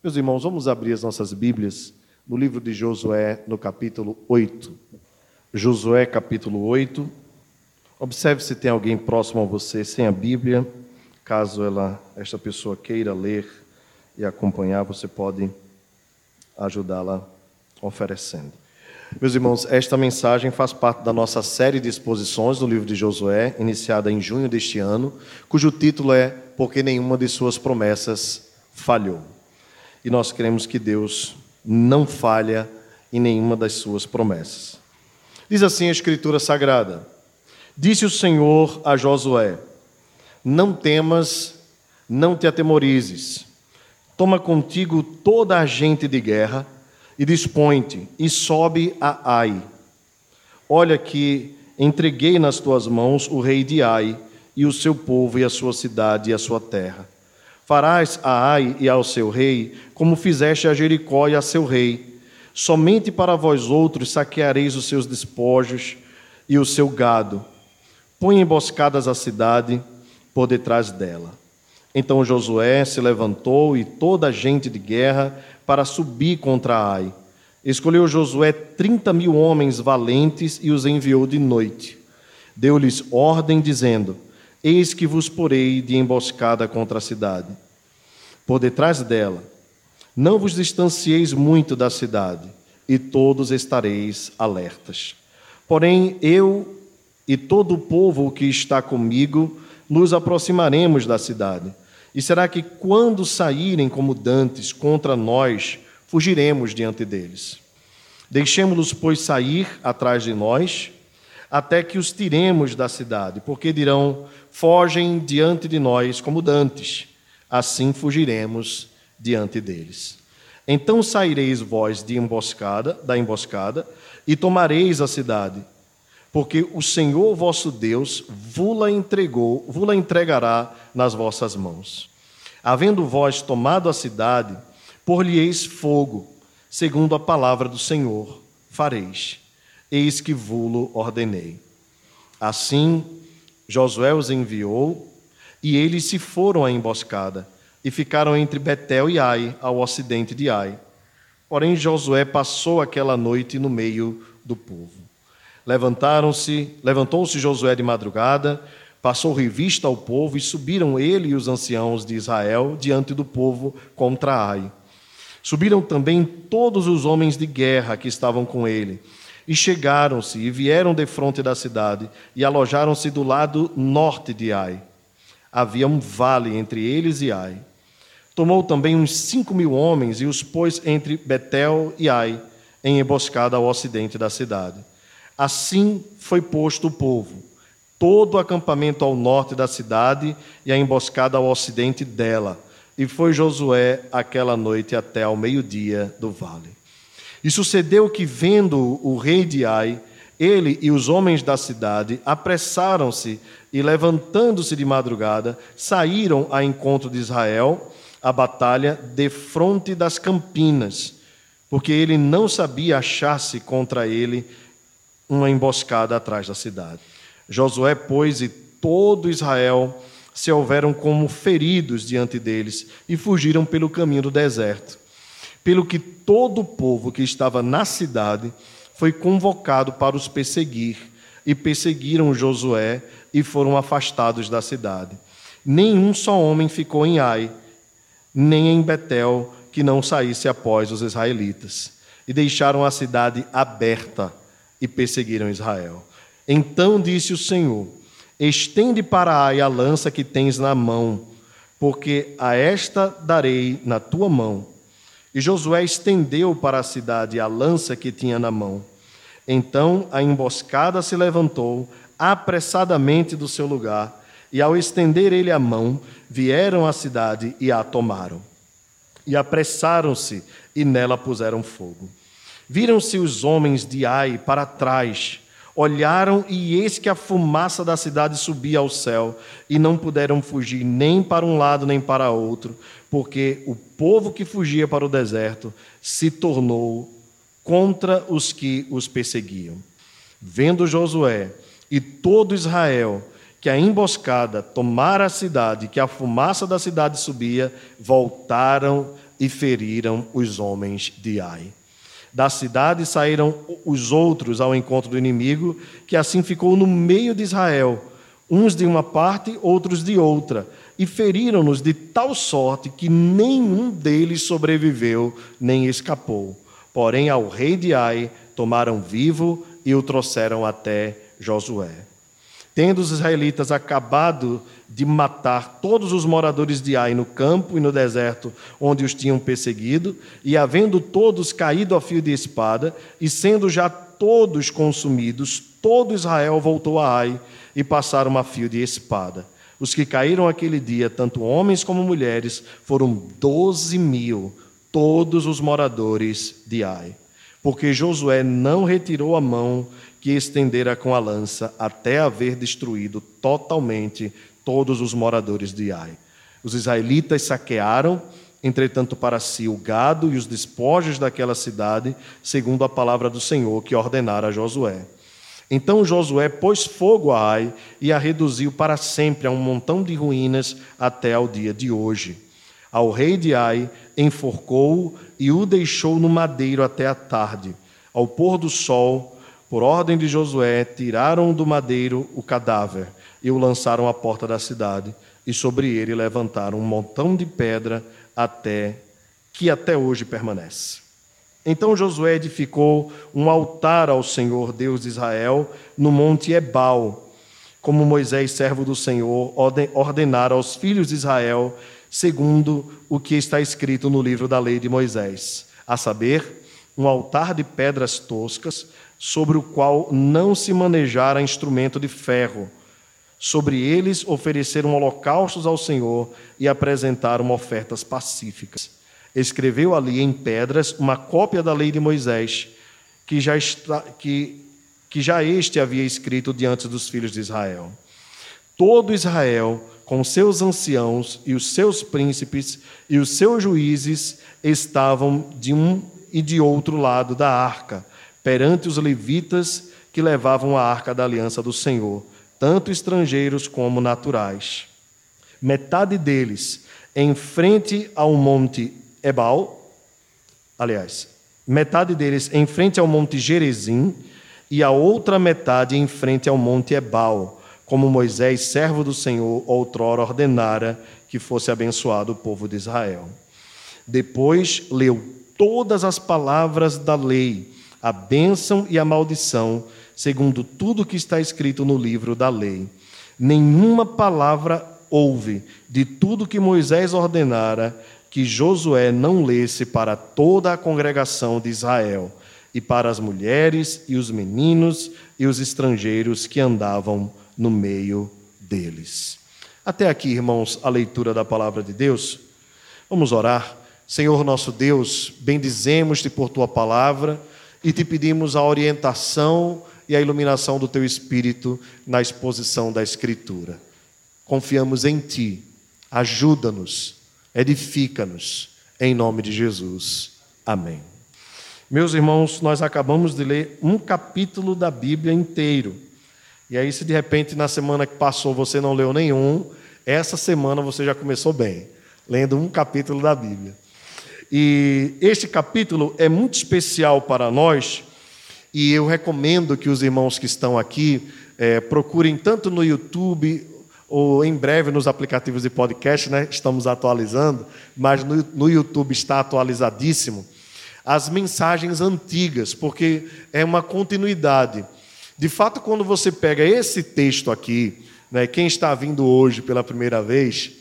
Meus irmãos, vamos abrir as nossas Bíblias no livro de Josué, no capítulo 8. Josué, capítulo 8. Observe se tem alguém próximo a você sem a Bíblia. Caso ela, esta pessoa queira ler e acompanhar, você pode ajudá-la oferecendo. Meus irmãos, esta mensagem faz parte da nossa série de exposições no livro de Josué, iniciada em junho deste ano, cujo título é Porque nenhuma de suas promessas falhou e nós queremos que Deus não falha em nenhuma das suas promessas. Diz assim a Escritura Sagrada: Disse o Senhor a Josué: Não temas, não te atemorizes. Toma contigo toda a gente de guerra e dispõe-te e sobe a Ai. Olha que entreguei nas tuas mãos o rei de Ai e o seu povo e a sua cidade e a sua terra. Farás a Ai e ao seu rei, como fizeste a Jericó e a seu rei. Somente para vós outros saqueareis os seus despojos e o seu gado. Põe emboscadas a cidade por detrás dela. Então Josué se levantou e toda a gente de guerra para subir contra Ai. Escolheu Josué trinta mil homens valentes e os enviou de noite. Deu-lhes ordem, dizendo: Eis que vos porei de emboscada contra a cidade. Por detrás dela, não vos distancieis muito da cidade, e todos estareis alertas. Porém, eu e todo o povo que está comigo nos aproximaremos da cidade. E será que quando saírem como dantes contra nós, fugiremos diante deles? Deixemos-los, pois, sair atrás de nós, até que os tiremos da cidade, porque dirão: fogem diante de nós como dantes, assim fugiremos diante deles. Então saireis vós de emboscada, da emboscada, e tomareis a cidade, porque o Senhor vosso Deus vula entregou, vula entregará nas vossas mãos. Havendo vós tomado a cidade, por-lhe-eis fogo, segundo a palavra do Senhor, fareis. Eis que vulo ordenei. Assim Josué os enviou, e eles se foram à emboscada, e ficaram entre Betel e Ai, ao ocidente de Ai. Porém, Josué passou aquela noite no meio do povo. Levantaram-se, levantou-se Josué de madrugada, passou revista ao povo, e subiram ele e os anciãos de Israel diante do povo contra Ai. Subiram também todos os homens de guerra que estavam com ele e chegaram-se e vieram de fronte da cidade e alojaram-se do lado norte de Ai. Havia um vale entre eles e Ai. Tomou também uns cinco mil homens e os pôs entre Betel e Ai, em emboscada ao ocidente da cidade. Assim foi posto o povo, todo o acampamento ao norte da cidade e a emboscada ao ocidente dela. E foi Josué aquela noite até ao meio-dia do vale. E sucedeu que, vendo o rei de Ai, ele e os homens da cidade apressaram-se e, levantando-se de madrugada, saíram a encontro de Israel, a batalha, de fronte das campinas, porque ele não sabia achar-se contra ele uma emboscada atrás da cidade. Josué, pois, e todo Israel se houveram como feridos diante deles e fugiram pelo caminho do deserto pelo que todo o povo que estava na cidade foi convocado para os perseguir, e perseguiram Josué e foram afastados da cidade. Nenhum só homem ficou em Ai, nem em Betel, que não saísse após os israelitas. E deixaram a cidade aberta e perseguiram Israel. Então disse o Senhor: Estende para Ai a lança que tens na mão, porque a esta darei na tua mão e Josué estendeu para a cidade a lança que tinha na mão. Então a emboscada se levantou apressadamente do seu lugar, e ao estender ele a mão, vieram à cidade e a tomaram. E apressaram-se e nela puseram fogo. Viram-se os homens de Ai para trás, olharam e eis que a fumaça da cidade subia ao céu, e não puderam fugir nem para um lado nem para outro, porque o povo que fugia para o deserto se tornou contra os que os perseguiam. Vendo Josué e todo Israel que a emboscada tomara a cidade, que a fumaça da cidade subia, voltaram e feriram os homens de Ai. Da cidade saíram os outros ao encontro do inimigo, que assim ficou no meio de Israel, uns de uma parte, outros de outra, e feriram-nos de tal sorte que nenhum deles sobreviveu nem escapou. Porém, ao rei de Ai tomaram vivo e o trouxeram até Josué. Tendo os israelitas acabado de matar todos os moradores de Ai no campo e no deserto onde os tinham perseguido, e havendo todos caído a fio de espada, e sendo já todos consumidos, todo Israel voltou a Ai e passaram a fio de espada. Os que caíram aquele dia, tanto homens como mulheres, foram doze mil, todos os moradores de Ai. Porque Josué não retirou a mão que estendera com a lança até haver destruído totalmente todos os moradores de Ai. Os israelitas saquearam, entretanto, para si o gado e os despojos daquela cidade, segundo a palavra do Senhor que ordenara a Josué. Então Josué pôs fogo a Ai e a reduziu para sempre a um montão de ruínas até ao dia de hoje. Ao rei de Ai enforcou-o e o deixou no madeiro até a tarde. Ao pôr do sol, por ordem de Josué, tiraram do madeiro o cadáver e o lançaram à porta da cidade, e sobre ele levantaram um montão de pedra até que até hoje permanece. Então Josué edificou um altar ao Senhor Deus de Israel no monte Ebal, como Moisés, servo do Senhor, ordenara aos filhos de Israel, segundo o que está escrito no livro da lei de Moisés, a saber, um altar de pedras toscas sobre o qual não se manejara instrumento de ferro. Sobre eles ofereceram holocaustos ao Senhor e apresentaram ofertas pacíficas. Escreveu ali em pedras uma cópia da lei de Moisés, que já, está, que, que já este havia escrito diante dos filhos de Israel. Todo Israel, com seus anciãos e os seus príncipes e os seus juízes, estavam de um e de outro lado da arca perante os levitas que levavam a arca da aliança do Senhor, tanto estrangeiros como naturais. Metade deles em frente ao monte Ebal, aliás, metade deles em frente ao monte Gerezim e a outra metade em frente ao monte Ebal, como Moisés, servo do Senhor, outrora ordenara que fosse abençoado o povo de Israel. Depois leu todas as palavras da lei a bênção e a maldição, segundo tudo que está escrito no livro da lei. Nenhuma palavra houve de tudo que Moisés ordenara que Josué não lesse para toda a congregação de Israel, e para as mulheres e os meninos e os estrangeiros que andavam no meio deles. Até aqui, irmãos, a leitura da palavra de Deus. Vamos orar. Senhor nosso Deus, bendizemos-te por tua palavra e te pedimos a orientação e a iluminação do teu espírito na exposição da Escritura. Confiamos em ti, ajuda-nos, edifica-nos, em nome de Jesus. Amém. Meus irmãos, nós acabamos de ler um capítulo da Bíblia inteiro. E aí, se de repente na semana que passou você não leu nenhum, essa semana você já começou bem, lendo um capítulo da Bíblia. E este capítulo é muito especial para nós, e eu recomendo que os irmãos que estão aqui é, procurem tanto no YouTube ou em breve nos aplicativos de podcast, né? estamos atualizando, mas no, no YouTube está atualizadíssimo, as mensagens antigas, porque é uma continuidade. De fato, quando você pega esse texto aqui, né, quem está vindo hoje pela primeira vez,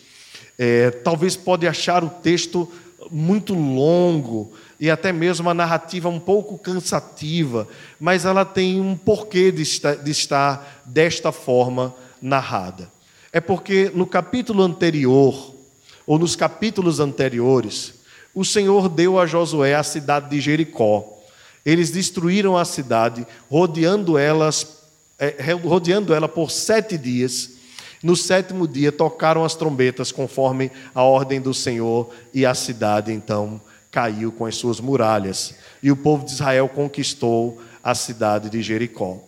é, talvez pode achar o texto muito longo e até mesmo uma narrativa um pouco cansativa, mas ela tem um porquê de estar, de estar desta forma narrada. É porque no capítulo anterior, ou nos capítulos anteriores, o Senhor deu a Josué a cidade de Jericó. Eles destruíram a cidade, rodeando, elas, é, rodeando ela por sete dias no sétimo dia tocaram as trombetas conforme a ordem do Senhor, e a cidade então caiu com as suas muralhas. E o povo de Israel conquistou a cidade de Jericó.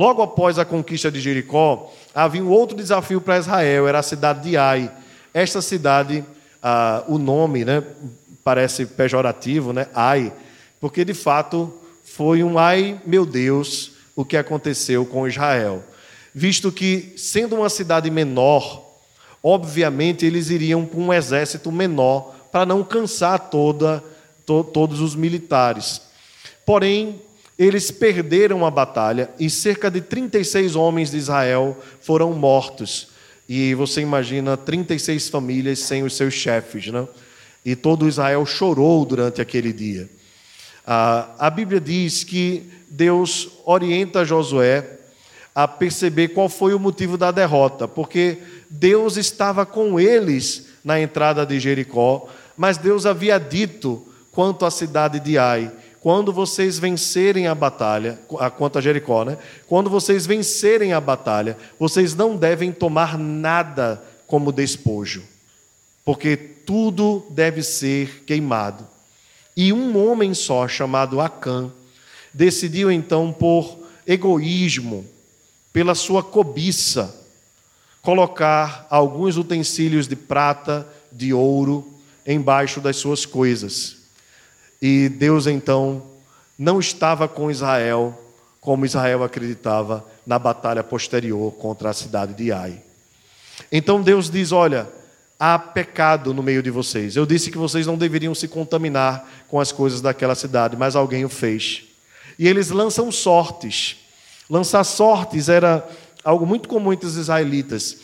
Logo após a conquista de Jericó, havia um outro desafio para Israel, era a cidade de Ai. Esta cidade, ah, o nome, né, parece pejorativo, né? Ai, porque de fato foi um ai, meu Deus, o que aconteceu com Israel. Visto que, sendo uma cidade menor, obviamente eles iriam com um exército menor para não cansar toda, to, todos os militares. Porém, eles perderam a batalha e cerca de 36 homens de Israel foram mortos. E você imagina 36 famílias sem os seus chefes, né? E todo Israel chorou durante aquele dia. Ah, a Bíblia diz que Deus orienta Josué a perceber qual foi o motivo da derrota, porque Deus estava com eles na entrada de Jericó, mas Deus havia dito quanto à cidade de Ai: quando vocês vencerem a batalha, quanto a Jericó, né? Quando vocês vencerem a batalha, vocês não devem tomar nada como despojo, porque tudo deve ser queimado. E um homem só, chamado Acã, decidiu então, por egoísmo, pela sua cobiça, colocar alguns utensílios de prata, de ouro, embaixo das suas coisas. E Deus então não estava com Israel como Israel acreditava na batalha posterior contra a cidade de Ai. Então Deus diz: Olha, há pecado no meio de vocês. Eu disse que vocês não deveriam se contaminar com as coisas daquela cidade, mas alguém o fez. E eles lançam sortes. Lançar sortes era algo muito comum entre os israelitas.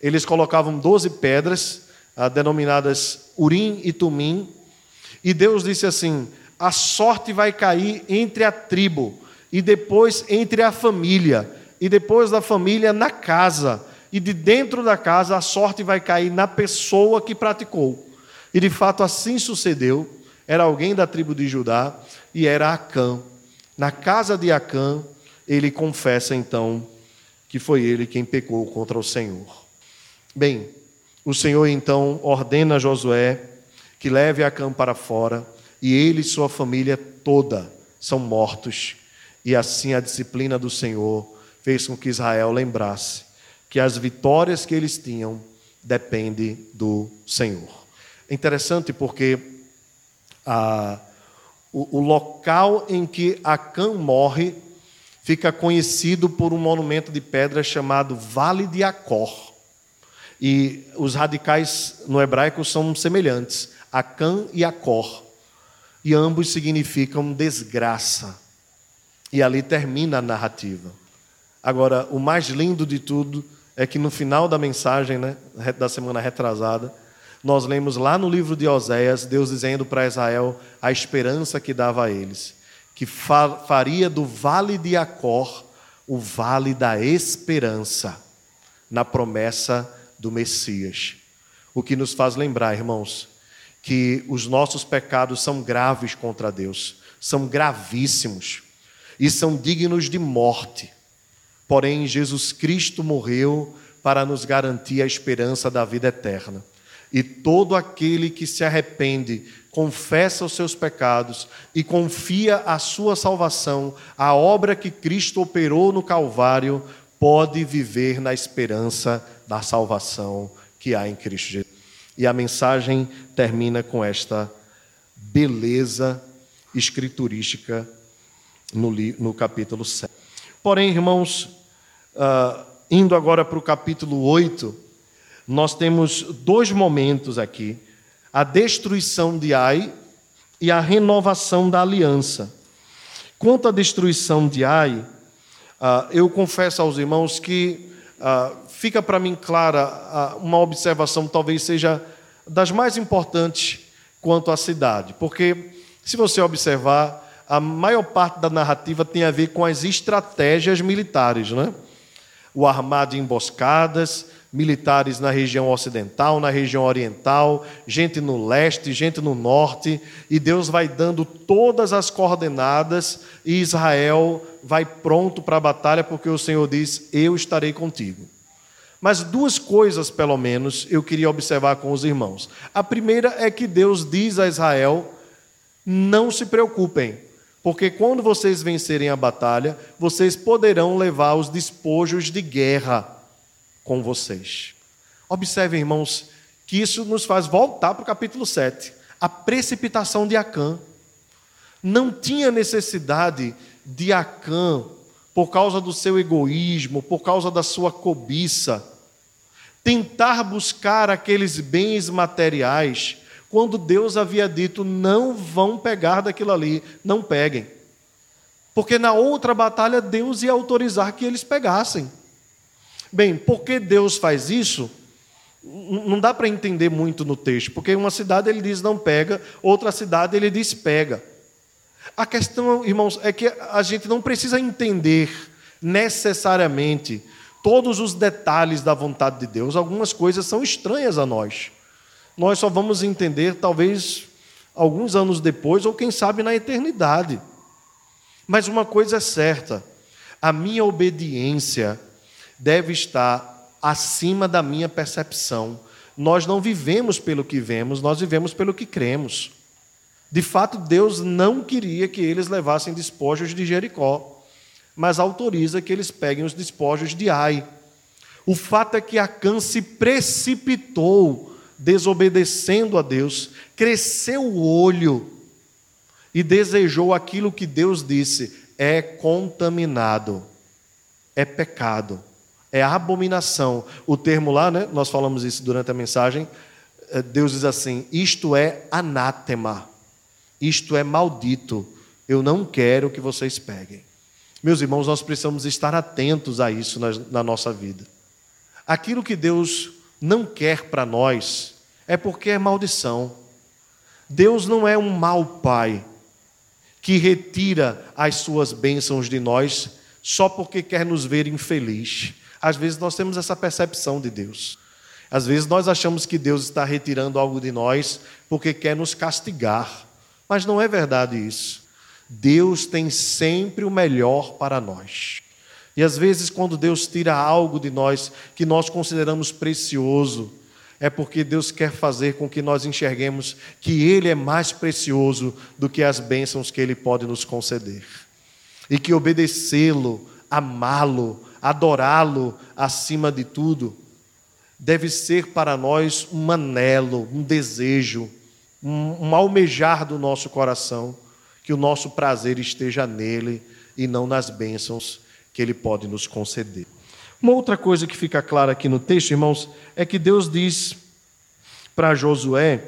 Eles colocavam 12 pedras, ah, denominadas Urim e Tumim, e Deus disse assim: a sorte vai cair entre a tribo, e depois entre a família, e depois da família na casa, e de dentro da casa a sorte vai cair na pessoa que praticou. E de fato assim sucedeu. Era alguém da tribo de Judá e era Acã. Na casa de Acã, ele confessa então que foi ele quem pecou contra o Senhor. Bem, o Senhor então ordena a Josué que leve Acã para fora, e ele e sua família toda são mortos. E assim a disciplina do Senhor fez com que Israel lembrasse que as vitórias que eles tinham dependem do Senhor. É interessante porque a, o, o local em que Acã morre fica conhecido por um monumento de pedra chamado Vale de Acor. E os radicais no hebraico são semelhantes. Acã e Acor. E ambos significam desgraça. E ali termina a narrativa. Agora, o mais lindo de tudo é que no final da mensagem, né, da semana retrasada, nós lemos lá no livro de Oséias, Deus dizendo para Israel a esperança que dava a eles, que faria do vale de Acor o vale da esperança, na promessa do Messias. O que nos faz lembrar, irmãos, que os nossos pecados são graves contra Deus, são gravíssimos e são dignos de morte. Porém, Jesus Cristo morreu para nos garantir a esperança da vida eterna. E todo aquele que se arrepende, confessa os seus pecados e confia a sua salvação, a obra que Cristo operou no Calvário, pode viver na esperança da salvação que há em Cristo Jesus. E a mensagem termina com esta beleza escriturística no, no capítulo 7. Porém, irmãos, uh, indo agora para o capítulo 8, nós temos dois momentos aqui: a destruição de Ai e a renovação da aliança. Quanto à destruição de Ai, uh, eu confesso aos irmãos que uh, fica para mim clara uma observação, talvez seja das mais importantes quanto à cidade, porque se você observar, a maior parte da narrativa tem a ver com as estratégias militares, né? O armar de emboscadas, militares na região ocidental, na região oriental, gente no leste, gente no norte, e Deus vai dando todas as coordenadas e Israel vai pronto para a batalha, porque o Senhor diz: Eu estarei contigo. Mas duas coisas, pelo menos, eu queria observar com os irmãos. A primeira é que Deus diz a Israel: não se preocupem, porque quando vocês vencerem a batalha, vocês poderão levar os despojos de guerra com vocês. Observem, irmãos, que isso nos faz voltar para o capítulo 7. a precipitação de Acã. Não tinha necessidade de Acã, por causa do seu egoísmo, por causa da sua cobiça, tentar buscar aqueles bens materiais, quando Deus havia dito: não vão pegar daquilo ali, não peguem. Porque na outra batalha Deus ia autorizar que eles pegassem. Bem, por que Deus faz isso? Não dá para entender muito no texto, porque uma cidade ele diz não pega, outra cidade ele diz pega. A questão, irmãos, é que a gente não precisa entender necessariamente todos os detalhes da vontade de Deus. Algumas coisas são estranhas a nós. Nós só vamos entender talvez alguns anos depois, ou quem sabe na eternidade. Mas uma coisa é certa: a minha obediência deve estar acima da minha percepção. Nós não vivemos pelo que vemos, nós vivemos pelo que cremos. De fato, Deus não queria que eles levassem despojos de Jericó, mas autoriza que eles peguem os despojos de Ai. O fato é que Acã se precipitou, desobedecendo a Deus, cresceu o olho e desejou aquilo que Deus disse: é contaminado, é pecado, é abominação. O termo lá, né, nós falamos isso durante a mensagem, eh, Deus diz assim: isto é anátema. Isto é maldito. Eu não quero que vocês peguem. Meus irmãos, nós precisamos estar atentos a isso na, na nossa vida. Aquilo que Deus não quer para nós é porque é maldição. Deus não é um mau pai que retira as suas bênçãos de nós só porque quer nos ver infeliz. Às vezes nós temos essa percepção de Deus. Às vezes nós achamos que Deus está retirando algo de nós porque quer nos castigar. Mas não é verdade isso. Deus tem sempre o melhor para nós. E às vezes, quando Deus tira algo de nós que nós consideramos precioso, é porque Deus quer fazer com que nós enxerguemos que Ele é mais precioso do que as bênçãos que Ele pode nos conceder. E que obedecê-lo, amá-lo, adorá-lo acima de tudo, deve ser para nós um anelo, um desejo um, um almejar do nosso coração, que o nosso prazer esteja nele e não nas bênçãos que ele pode nos conceder. Uma outra coisa que fica clara aqui no texto, irmãos, é que Deus diz para Josué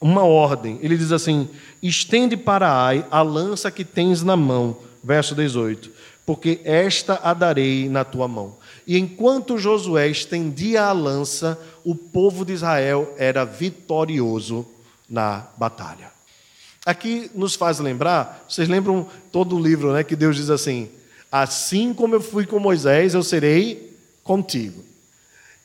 uma ordem. Ele diz assim: estende para Ai a lança que tens na mão. Verso 18: Porque esta a darei na tua mão. E enquanto Josué estendia a lança, o povo de Israel era vitorioso na batalha. Aqui nos faz lembrar, vocês lembram todo o livro, né, que Deus diz assim: Assim como eu fui com Moisés, eu serei contigo.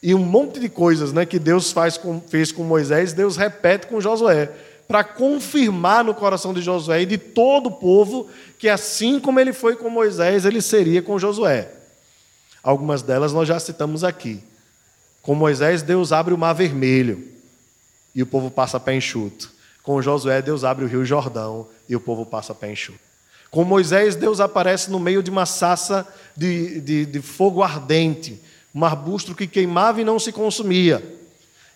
E um monte de coisas né, que Deus faz com, fez com Moisés, Deus repete com Josué, para confirmar no coração de Josué e de todo o povo que assim como ele foi com Moisés, ele seria com Josué. Algumas delas nós já citamos aqui. Com Moisés, Deus abre o mar vermelho e o povo passa pé enxuto. Com Josué, Deus abre o rio Jordão e o povo passa pé enxuto. Com Moisés, Deus aparece no meio de uma sassa de, de, de fogo ardente, um arbusto que queimava e não se consumia.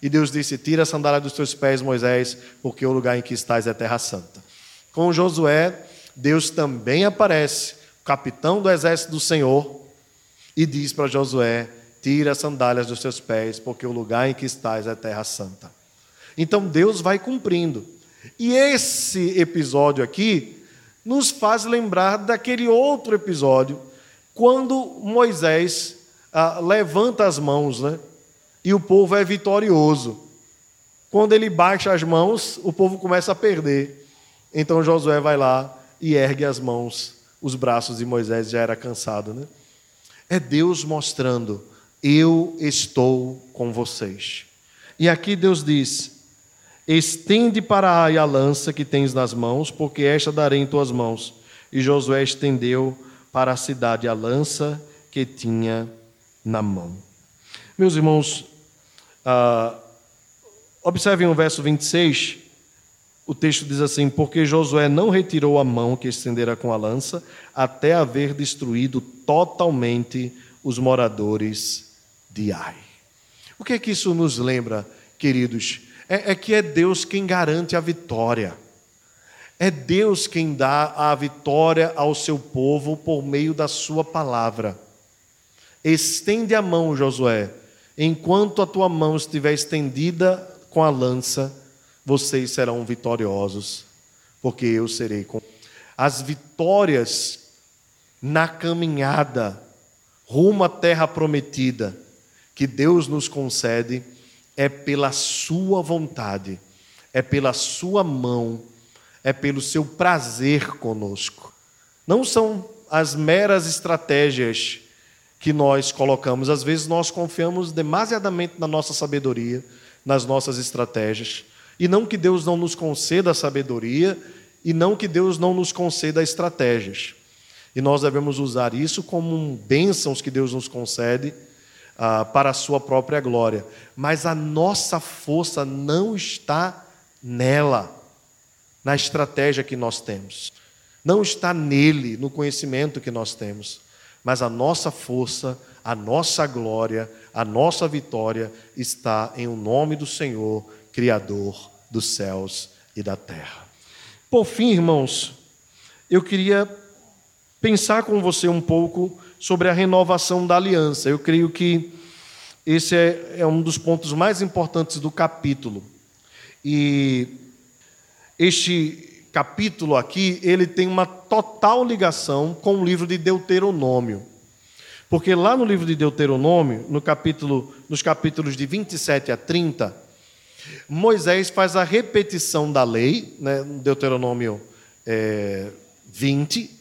E Deus disse: Tira a sandália dos teus pés, Moisés, porque o lugar em que estás é terra santa. Com Josué, Deus também aparece, capitão do exército do Senhor, e diz para Josué: Tira as sandálias dos teus pés, porque o lugar em que estás é terra santa. Então Deus vai cumprindo. E esse episódio aqui nos faz lembrar daquele outro episódio, quando Moisés ah, levanta as mãos, né? E o povo é vitorioso. Quando ele baixa as mãos, o povo começa a perder. Então Josué vai lá e ergue as mãos, os braços de Moisés já era cansado, né? É Deus mostrando: eu estou com vocês. E aqui Deus diz: Estende para Ai a lança que tens nas mãos, porque esta darei em tuas mãos. E Josué estendeu para a cidade a lança que tinha na mão. Meus irmãos, ah, observem o verso 26. O texto diz assim: Porque Josué não retirou a mão que estendera com a lança, até haver destruído totalmente os moradores de Ai. O que é que isso nos lembra, queridos? É, é que é Deus quem garante a vitória. É Deus quem dá a vitória ao seu povo por meio da sua palavra. Estende a mão, Josué, enquanto a tua mão estiver estendida com a lança, vocês serão vitoriosos, porque eu serei com. As vitórias na caminhada rumo à terra prometida que Deus nos concede é pela Sua vontade, é pela Sua mão, é pelo seu prazer conosco. Não são as meras estratégias que nós colocamos. Às vezes nós confiamos demasiadamente na nossa sabedoria, nas nossas estratégias. E não que Deus não nos conceda sabedoria, e não que Deus não nos conceda estratégias. E nós devemos usar isso como bênçãos que Deus nos concede ah, para a sua própria glória. Mas a nossa força não está nela, na estratégia que nós temos. Não está nele, no conhecimento que nós temos mas a nossa força, a nossa glória, a nossa vitória está em o nome do Senhor, Criador dos céus e da terra. Por fim, irmãos, eu queria pensar com você um pouco sobre a renovação da aliança. Eu creio que esse é, é um dos pontos mais importantes do capítulo. E este capítulo aqui, ele tem uma total ligação com o livro de Deuteronômio. Porque lá no livro de Deuteronômio, no capítulo, nos capítulos de 27 a 30, Moisés faz a repetição da lei, né, Deuteronômio é, 20,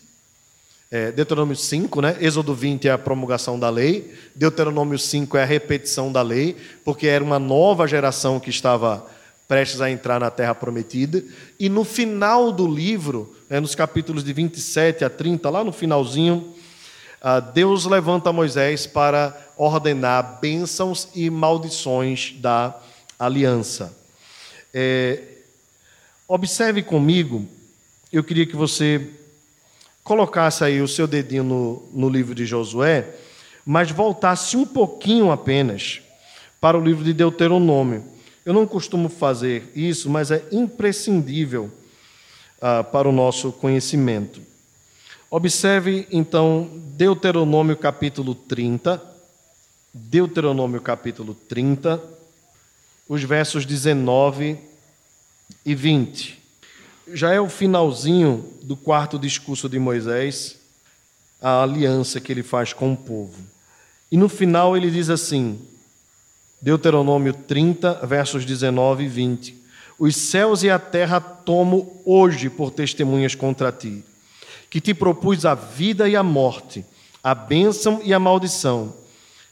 é, Deuteronômio 5, né? Êxodo 20 é a promulgação da lei, Deuteronômio 5 é a repetição da lei, porque era uma nova geração que estava prestes a entrar na terra prometida. E no final do livro, né, nos capítulos de 27 a 30, lá no finalzinho, ah, Deus levanta Moisés para ordenar bênçãos e maldições da aliança. É, observe comigo, eu queria que você colocasse aí o seu dedinho no, no livro de Josué, mas voltasse um pouquinho apenas para o livro de Deuteronômio. Eu não costumo fazer isso, mas é imprescindível ah, para o nosso conhecimento. Observe então Deuteronômio capítulo 30, Deuteronômio capítulo 30, os versos 19 e 20. Já é o finalzinho do quarto discurso de Moisés, a aliança que ele faz com o povo. E no final ele diz assim: Deuteronômio 30, versos 19 e 20. Os céus e a terra tomo hoje por testemunhas contra ti, que te propus a vida e a morte, a bênção e a maldição.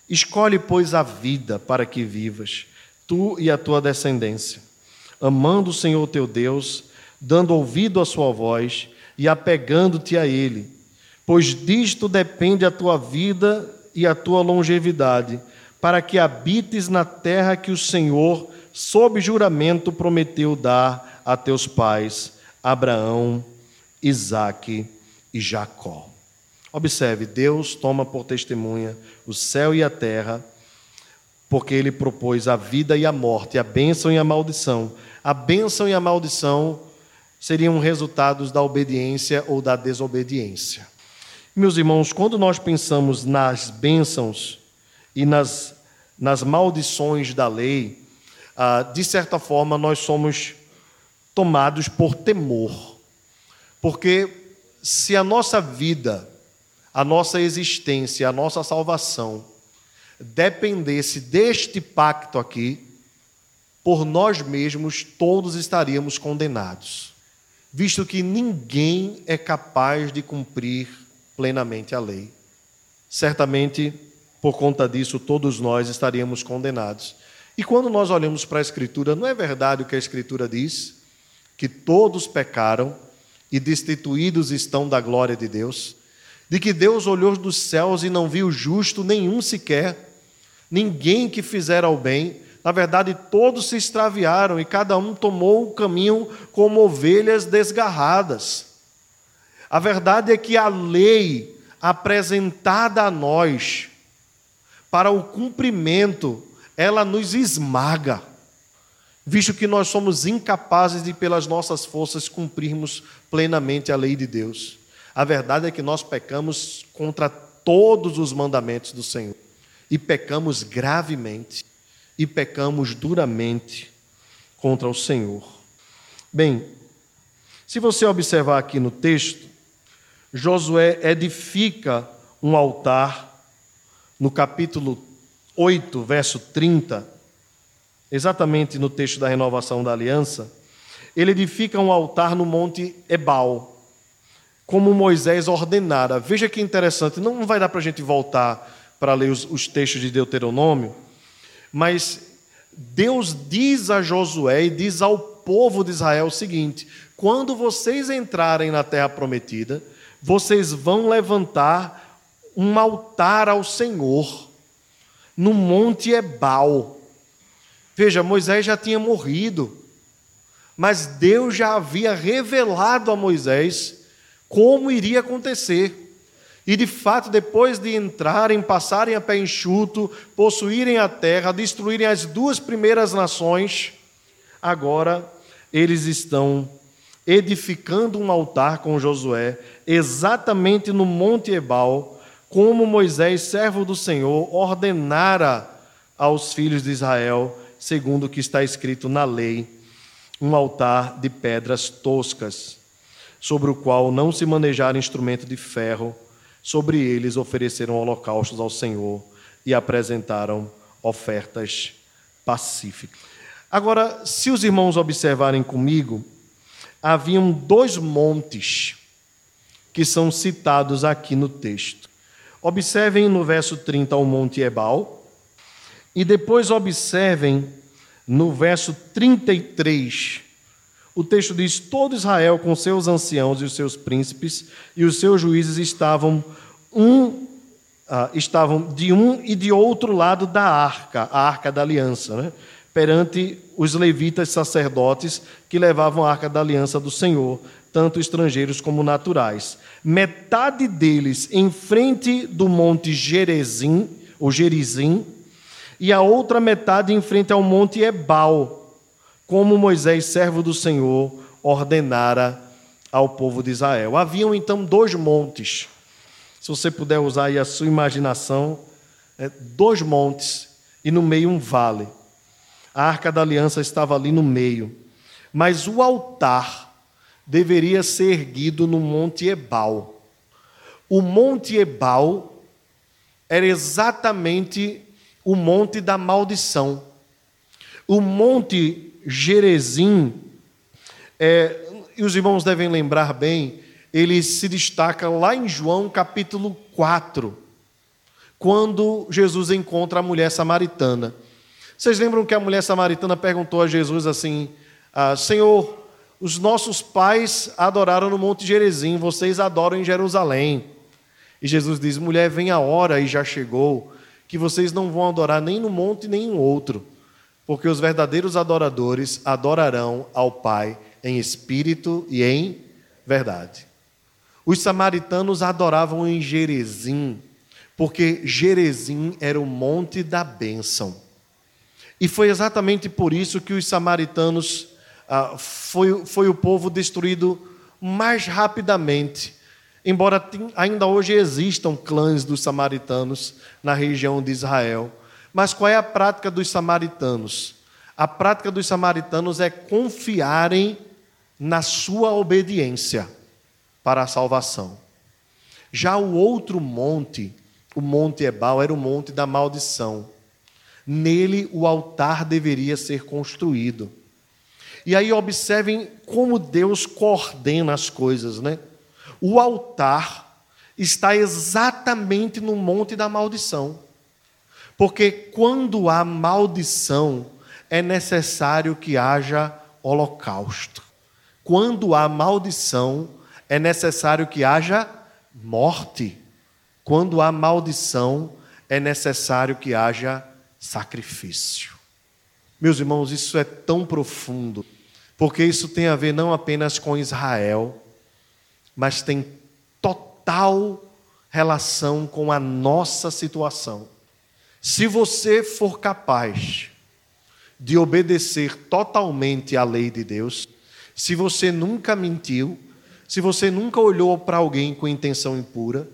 Escolhe, pois, a vida para que vivas, tu e a tua descendência, amando o Senhor teu Deus, dando ouvido à sua voz e apegando-te a Ele, pois disto depende a tua vida e a tua longevidade para que habites na terra que o Senhor, sob juramento, prometeu dar a teus pais, Abraão, Isaque e Jacó. Observe, Deus toma por testemunha o céu e a terra, porque ele propôs a vida e a morte, a bênção e a maldição. A bênção e a maldição seriam resultados da obediência ou da desobediência. Meus irmãos, quando nós pensamos nas bênçãos e nas, nas maldições da lei, ah, de certa forma nós somos tomados por temor. Porque se a nossa vida, a nossa existência, a nossa salvação dependesse deste pacto aqui, por nós mesmos todos estaríamos condenados, visto que ninguém é capaz de cumprir plenamente a lei. Certamente por conta disso, todos nós estaríamos condenados. E quando nós olhamos para a Escritura, não é verdade o que a Escritura diz? Que todos pecaram e destituídos estão da glória de Deus? De que Deus olhou dos céus e não viu justo nenhum sequer, ninguém que fizera o bem. Na verdade, todos se extraviaram e cada um tomou o caminho como ovelhas desgarradas. A verdade é que a lei apresentada a nós, para o cumprimento, ela nos esmaga. visto que nós somos incapazes de, pelas nossas forças, cumprirmos plenamente a lei de Deus. A verdade é que nós pecamos contra todos os mandamentos do Senhor e pecamos gravemente e pecamos duramente contra o Senhor. Bem, se você observar aqui no texto, Josué edifica um altar no capítulo 8, verso 30, exatamente no texto da renovação da aliança, ele edifica um altar no monte Ebal, como Moisés ordenara. Veja que interessante, não vai dar para a gente voltar para ler os, os textos de Deuteronômio, mas Deus diz a Josué e diz ao povo de Israel o seguinte: quando vocês entrarem na terra prometida, vocês vão levantar um altar ao Senhor no Monte Ebal. Veja, Moisés já tinha morrido, mas Deus já havia revelado a Moisés como iria acontecer. E de fato, depois de entrarem, passarem a pé enxuto, possuírem a terra, destruírem as duas primeiras nações, agora eles estão edificando um altar com Josué, exatamente no Monte Ebal, como Moisés, servo do Senhor, ordenara aos filhos de Israel, segundo o que está escrito na lei, um altar de pedras toscas, sobre o qual não se manejara instrumento de ferro Sobre eles ofereceram holocaustos ao Senhor e apresentaram ofertas pacíficas. Agora, se os irmãos observarem comigo, haviam dois montes que são citados aqui no texto. Observem no verso 30 o Monte Ebal, e depois observem no verso 33 o texto diz: Todo Israel, com seus anciãos e os seus príncipes e os seus juízes, estavam, um, uh, estavam de um e de outro lado da arca, a arca da aliança, né? perante os levitas sacerdotes que levavam a arca da aliança do Senhor, tanto estrangeiros como naturais. Metade deles em frente do monte Gerezim, ou Gerizim, e a outra metade em frente ao monte Ebal, como Moisés, servo do Senhor, ordenara ao povo de Israel. Haviam então dois montes. Se você puder usar aí a sua imaginação, é, dois montes e no meio um vale. A arca da aliança estava ali no meio. Mas o altar deveria ser erguido no Monte Ebal. O Monte Ebal era exatamente o monte da maldição. O monte Gerezim, é, e os irmãos devem lembrar bem, ele se destaca lá em João capítulo 4, quando Jesus encontra a mulher samaritana. Vocês lembram que a mulher samaritana perguntou a Jesus assim: ah, Senhor, os nossos pais adoraram no Monte Gerezim, vocês adoram em Jerusalém. E Jesus diz: Mulher, vem a hora e já chegou, que vocês não vão adorar nem no monte nem em outro porque os verdadeiros adoradores adorarão ao Pai em espírito e em verdade. Os samaritanos adoravam em Gerezim, porque Gerezim era o monte da bênção. E foi exatamente por isso que os samaritanos ah, foi, foi o povo destruído mais rapidamente. Embora ainda hoje existam clãs dos samaritanos na região de Israel, mas qual é a prática dos samaritanos? A prática dos samaritanos é confiarem na sua obediência para a salvação. Já o outro monte, o Monte Ebal, era o monte da maldição. Nele o altar deveria ser construído. E aí observem como Deus coordena as coisas, né? O altar está exatamente no monte da maldição. Porque quando há maldição, é necessário que haja holocausto. Quando há maldição, é necessário que haja morte. Quando há maldição, é necessário que haja sacrifício. Meus irmãos, isso é tão profundo, porque isso tem a ver não apenas com Israel, mas tem total relação com a nossa situação. Se você for capaz de obedecer totalmente à lei de Deus, se você nunca mentiu, se você nunca olhou para alguém com intenção impura,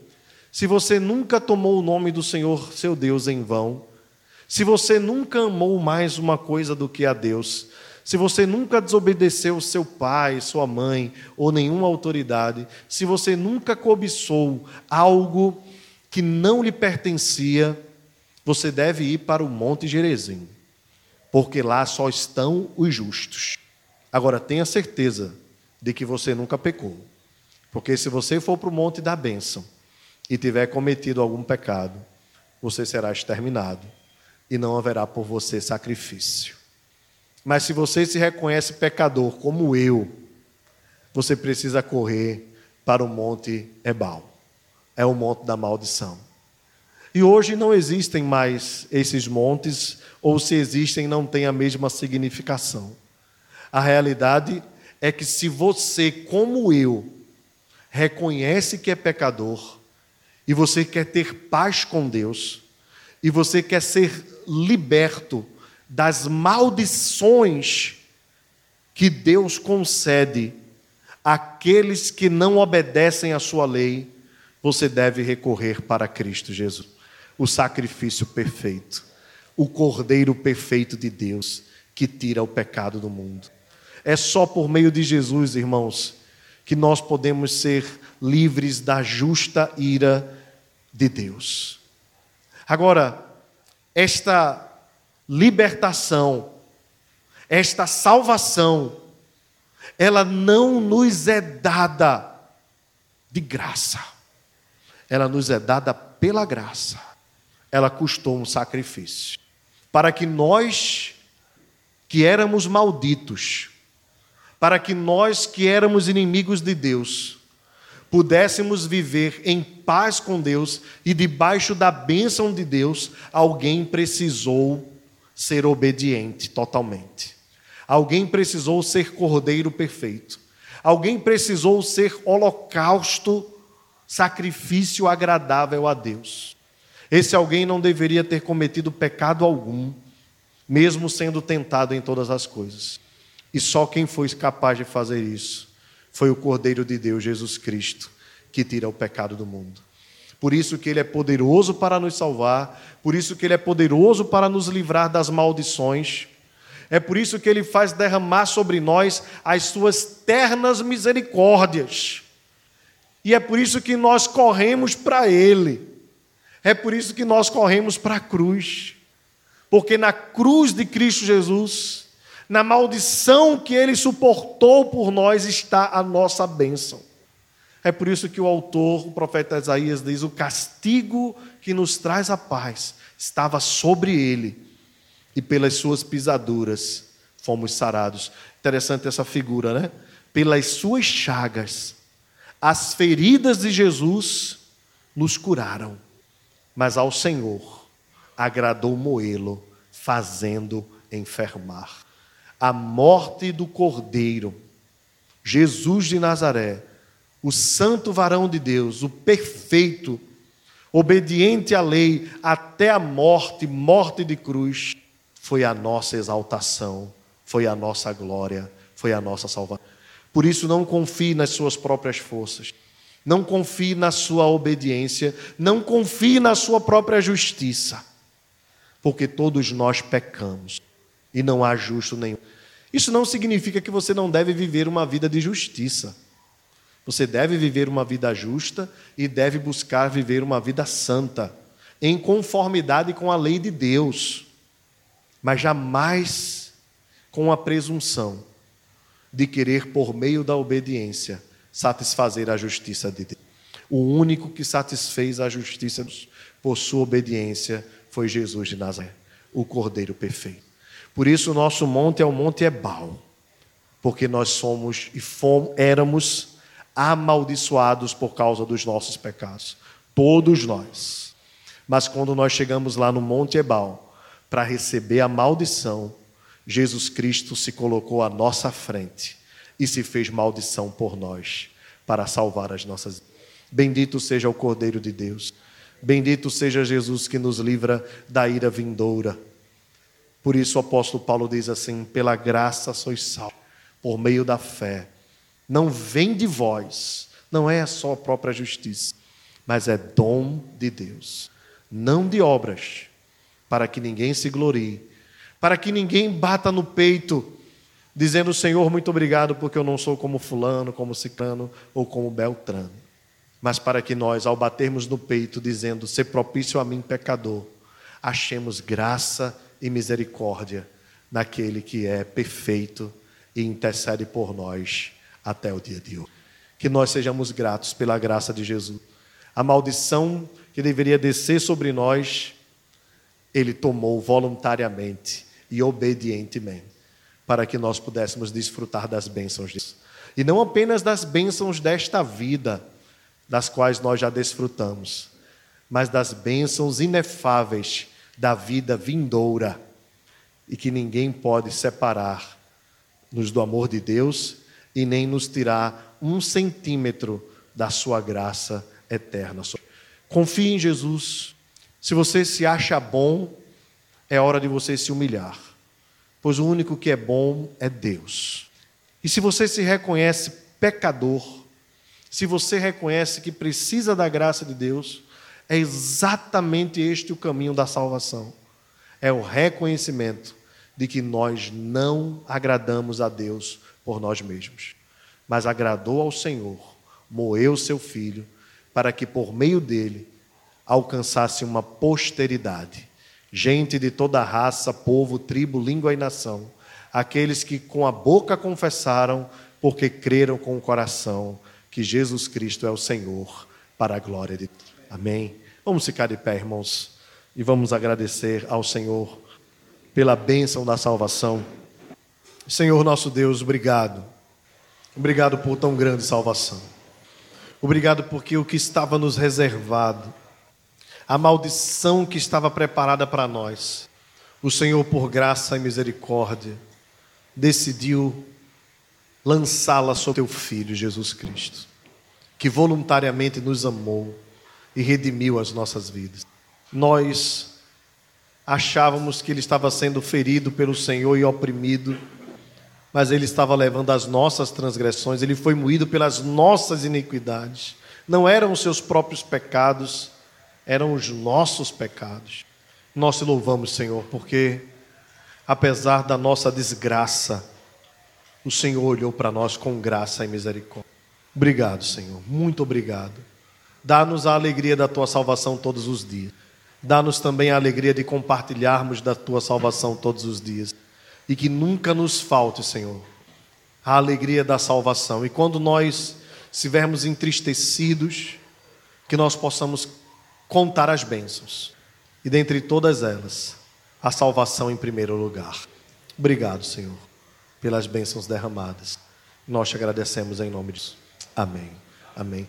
se você nunca tomou o nome do Senhor seu Deus em vão, se você nunca amou mais uma coisa do que a Deus, se você nunca desobedeceu seu pai, sua mãe ou nenhuma autoridade, se você nunca cobiçou algo que não lhe pertencia, você deve ir para o Monte Gerezim, porque lá só estão os justos. Agora, tenha certeza de que você nunca pecou, porque se você for para o Monte da Bênção e tiver cometido algum pecado, você será exterminado e não haverá por você sacrifício. Mas se você se reconhece pecador como eu, você precisa correr para o Monte Ebal. É o Monte da Maldição. E hoje não existem mais esses montes, ou se existem, não têm a mesma significação. A realidade é que se você, como eu, reconhece que é pecador, e você quer ter paz com Deus, e você quer ser liberto das maldições que Deus concede àqueles que não obedecem à sua lei, você deve recorrer para Cristo Jesus o sacrifício perfeito, o cordeiro perfeito de Deus que tira o pecado do mundo. É só por meio de Jesus, irmãos, que nós podemos ser livres da justa ira de Deus. Agora, esta libertação, esta salvação, ela não nos é dada de graça, ela nos é dada pela graça ela custou um sacrifício. Para que nós, que éramos malditos, para que nós, que éramos inimigos de Deus, pudéssemos viver em paz com Deus e debaixo da bênção de Deus, alguém precisou ser obediente totalmente. Alguém precisou ser cordeiro perfeito. Alguém precisou ser holocausto, sacrifício agradável a Deus. Esse alguém não deveria ter cometido pecado algum, mesmo sendo tentado em todas as coisas. E só quem foi capaz de fazer isso foi o Cordeiro de Deus, Jesus Cristo, que tira o pecado do mundo. Por isso que ele é poderoso para nos salvar, por isso que ele é poderoso para nos livrar das maldições. É por isso que ele faz derramar sobre nós as suas ternas misericórdias. E é por isso que nós corremos para ele. É por isso que nós corremos para a cruz. Porque na cruz de Cristo Jesus, na maldição que ele suportou por nós, está a nossa bênção. É por isso que o autor, o profeta Isaías, diz: o castigo que nos traz a paz estava sobre ele, e pelas suas pisaduras fomos sarados. Interessante essa figura, né? Pelas suas chagas, as feridas de Jesus nos curaram mas ao Senhor agradou moê-lo, fazendo enfermar. A morte do Cordeiro, Jesus de Nazaré, o santo varão de Deus, o perfeito, obediente à lei até a morte, morte de cruz, foi a nossa exaltação, foi a nossa glória, foi a nossa salvação. Por isso, não confie nas suas próprias forças. Não confie na sua obediência, não confie na sua própria justiça, porque todos nós pecamos e não há justo nenhum. Isso não significa que você não deve viver uma vida de justiça. Você deve viver uma vida justa e deve buscar viver uma vida santa, em conformidade com a lei de Deus, mas jamais com a presunção de querer, por meio da obediência, satisfazer a justiça de Deus. O único que satisfez a justiça por sua obediência foi Jesus de Nazaré, o Cordeiro perfeito. Por isso o nosso monte é o Monte Ebal, porque nós somos e fomos, éramos amaldiçoados por causa dos nossos pecados, todos nós. Mas quando nós chegamos lá no Monte Ebal para receber a maldição, Jesus Cristo se colocou à nossa frente e se fez maldição por nós, para salvar as nossas. Bendito seja o Cordeiro de Deus. Bendito seja Jesus que nos livra da ira vindoura. Por isso o apóstolo Paulo diz assim: pela graça sois salvos, por meio da fé. Não vem de vós, não é só a própria justiça, mas é dom de Deus, não de obras, para que ninguém se glorie, para que ninguém bata no peito, dizendo: Senhor, muito obrigado, porque eu não sou como Fulano, como Ciclano ou como Beltrano. Mas para que nós, ao batermos no peito, dizendo: Ser propício a mim, pecador, achemos graça e misericórdia naquele que é perfeito e intercede por nós até o dia de hoje. Que nós sejamos gratos pela graça de Jesus. A maldição que deveria descer sobre nós, ele tomou voluntariamente e obedientemente, para que nós pudéssemos desfrutar das bênçãos disso. E não apenas das bênçãos desta vida, das quais nós já desfrutamos, mas das bênçãos inefáveis da vida vindoura e que ninguém pode separar-nos do amor de Deus e nem nos tirar um centímetro da sua graça eterna. Confie em Jesus. Se você se acha bom, é hora de você se humilhar, pois o único que é bom é Deus. E se você se reconhece pecador, se você reconhece que precisa da graça de Deus, é exatamente este o caminho da salvação. É o reconhecimento de que nós não agradamos a Deus por nós mesmos, mas agradou ao Senhor, moeu seu filho, para que por meio dele alcançasse uma posteridade, gente de toda raça, povo, tribo, língua e nação, aqueles que com a boca confessaram, porque creram com o coração que Jesus Cristo é o Senhor, para a glória de Deus. Amém. Vamos ficar de pé, irmãos, e vamos agradecer ao Senhor pela bênção da salvação. Senhor nosso Deus, obrigado. Obrigado por tão grande salvação. Obrigado porque o que estava nos reservado, a maldição que estava preparada para nós, o Senhor, por graça e misericórdia, decidiu lançá-la sobre teu filho Jesus Cristo, que voluntariamente nos amou e redimiu as nossas vidas. Nós achávamos que ele estava sendo ferido pelo Senhor e oprimido, mas ele estava levando as nossas transgressões, ele foi moído pelas nossas iniquidades. Não eram os seus próprios pecados, eram os nossos pecados. Nós te louvamos, Senhor, porque apesar da nossa desgraça, o Senhor olhou para nós com graça e misericórdia. Obrigado, Senhor, muito obrigado. Dá-nos a alegria da tua salvação todos os dias. Dá-nos também a alegria de compartilharmos da tua salvação todos os dias. E que nunca nos falte, Senhor, a alegria da salvação. E quando nós estivermos entristecidos, que nós possamos contar as bênçãos. E dentre todas elas, a salvação em primeiro lugar. Obrigado, Senhor, pelas bênçãos derramadas. Nós te agradecemos em nome disso. Amém. Amém.